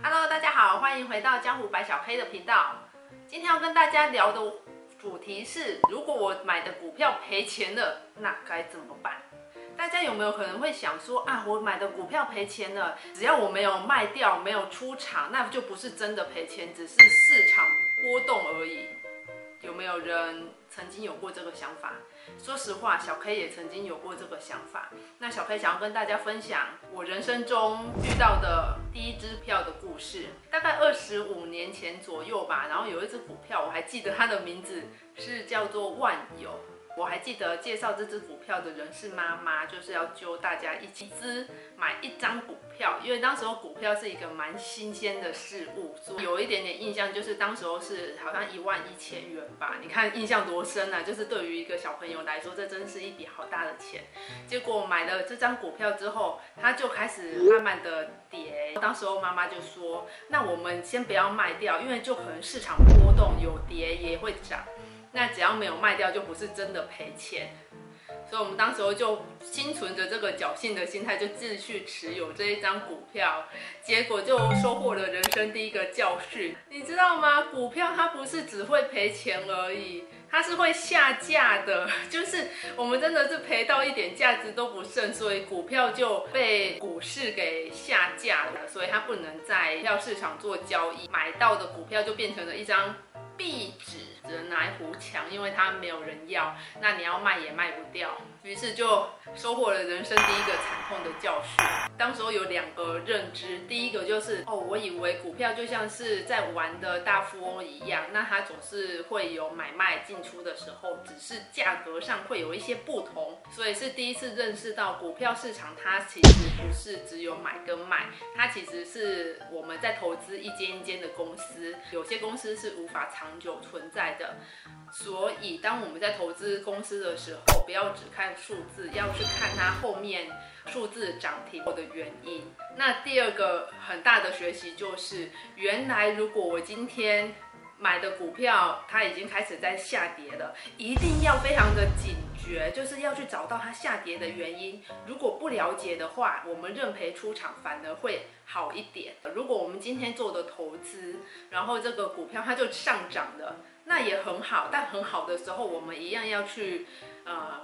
Hello，大家好，欢迎回到江湖白小黑的频道。今天要跟大家聊的主题是：如果我买的股票赔钱了，那该怎么办？大家有没有可能会想说啊，我买的股票赔钱了，只要我没有卖掉，没有出场，那就不是真的赔钱，只是市场波动而已。有没有人曾经有过这个想法？说实话，小 K 也曾经有过这个想法。那小 K 想要跟大家分享我人生中遇到的第一支票的故事，大概二十五年前左右吧。然后有一支股票，我还记得它的名字是叫做万有。我还记得介绍这支股票的人是妈妈，就是要揪大家一起资买一张股票，因为当时候股票是一个蛮新鲜的事物，所以有一点点印象，就是当时候是好像一万一千元吧。你看印象多深啊！就是对于一个小朋友来说，这真是一笔好大的钱。结果买了这张股票之后，它就开始慢慢的跌。当时候妈妈就说：“那我们先不要卖掉，因为就可能市场波动，有跌也会涨。”那只要没有卖掉，就不是真的赔钱。所以，我们当时候就心存着这个侥幸的心态，就继续持有这一张股票。结果就收获了人生第一个教训。你知道吗？股票它不是只会赔钱而已，它是会下架的。就是我们真的是赔到一点价值都不剩，所以股票就被股市给下架了。所以它不能在票市场做交易，买到的股票就变成了一张壁纸。只能拿来糊墙，因为它没有人要，那你要卖也卖不掉，于是就收获了人生第一个惨痛的教训。当时候有两个认知，第一个就是哦，我以为股票就像是在玩的大富翁一样，那它总是会有买卖进出的时候，只是价格上会有一些不同，所以是第一次认识到股票市场它其实不是只有买跟卖，它其实是我们在投资一间一间的公司，有些公司是无法长久存在的，所以当我们在投资公司的时候，不要只看数字，要去看它后面数字涨停后的原因。那第二个很大的学习就是，原来如果我今天买的股票它已经开始在下跌了，一定要非常的警觉，就是要去找到它下跌的原因。如果不了解的话，我们认赔出场反而会好一点。如果我们今天做的投资，然后这个股票它就上涨了。那也很好，但很好的时候，我们一样要去，呃，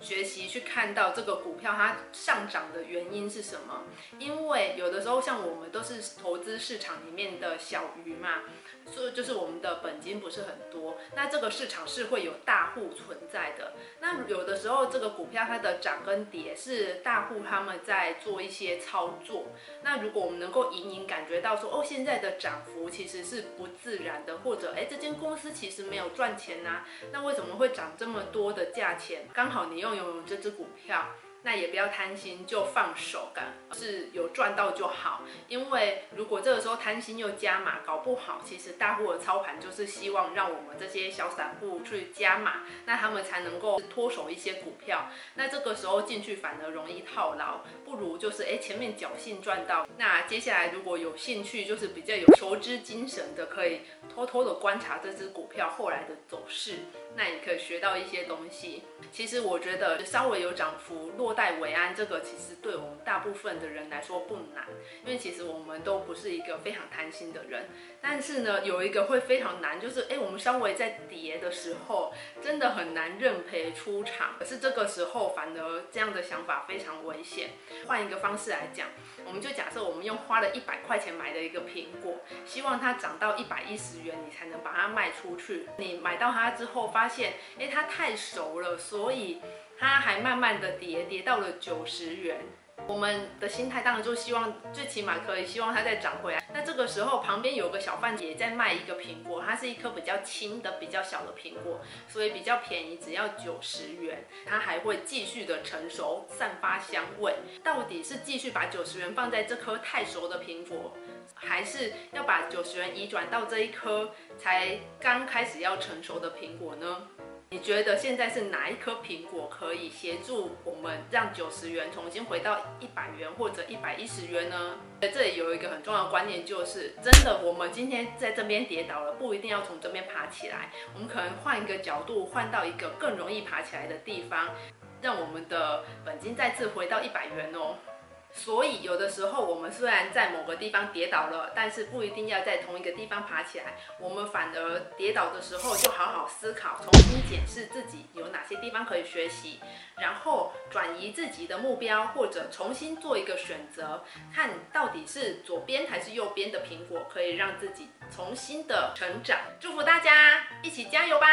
学习去看到这个股票它上涨的原因是什么？因为有的时候像我们都是投资市场里面的小鱼嘛。所以就是我们的本金不是很多，那这个市场是会有大户存在的。那有的时候这个股票它的涨跟跌是大户他们在做一些操作。那如果我们能够隐隐感觉到说，哦，现在的涨幅其实是不自然的，或者哎，这间公司其实没有赚钱呐，那为什么会涨这么多的价钱？刚好你又拥有这只股票。那也不要贪心，就放手干，是有赚到就好。因为如果这个时候贪心又加码，搞不好其实大户的操盘就是希望让我们这些小散户去加码，那他们才能够脱手一些股票。那这个时候进去反而容易套牢，不如就是哎前面侥幸赚到。那接下来如果有兴趣，就是比较有求知精神的，可以偷偷的观察这只股票后来的走势，那也可以学到一些东西。其实我觉得稍微有涨幅落戴维安，这个其实对我们大部分的人来说不难，因为其实我们都不是一个非常贪心的人。但是呢，有一个会非常难，就是哎，我们稍微在跌的时候，真的很难认赔出场。可是这个时候，反而这样的想法非常危险。换一个方式来讲，我们就假设我们用花了一百块钱买的一个苹果，希望它涨到一百一十元，你才能把它卖出去。你买到它之后，发现哎，它太熟了，所以。它还慢慢的跌，跌到了九十元。我们的心态当然就希望，最起码可以希望它再涨回来。那这个时候旁边有个小贩也在卖一个苹果，它是一颗比较轻的、比较小的苹果，所以比较便宜，只要九十元。它还会继续的成熟，散发香味。到底是继续把九十元放在这颗太熟的苹果，还是要把九十元移转到这一颗才刚开始要成熟的苹果呢？你觉得现在是哪一颗苹果可以协助我们让九十元重新回到一百元或者一百一十元呢？在这里有一个很重要的观念，就是真的，我们今天在这边跌倒了，不一定要从这边爬起来，我们可能换一个角度，换到一个更容易爬起来的地方，让我们的本金再次回到一百元哦。所以有的时候我们虽然在某个地方跌倒了，但是不一定要在同一个地方爬起来。我们反而跌倒的时候就好好思考，重新检视自己有哪些地方可以学习，然后转移自己的目标，或者重新做一个选择，看到底是左边还是右边的苹果，可以让自己重新的成长。祝福大家一起加油吧！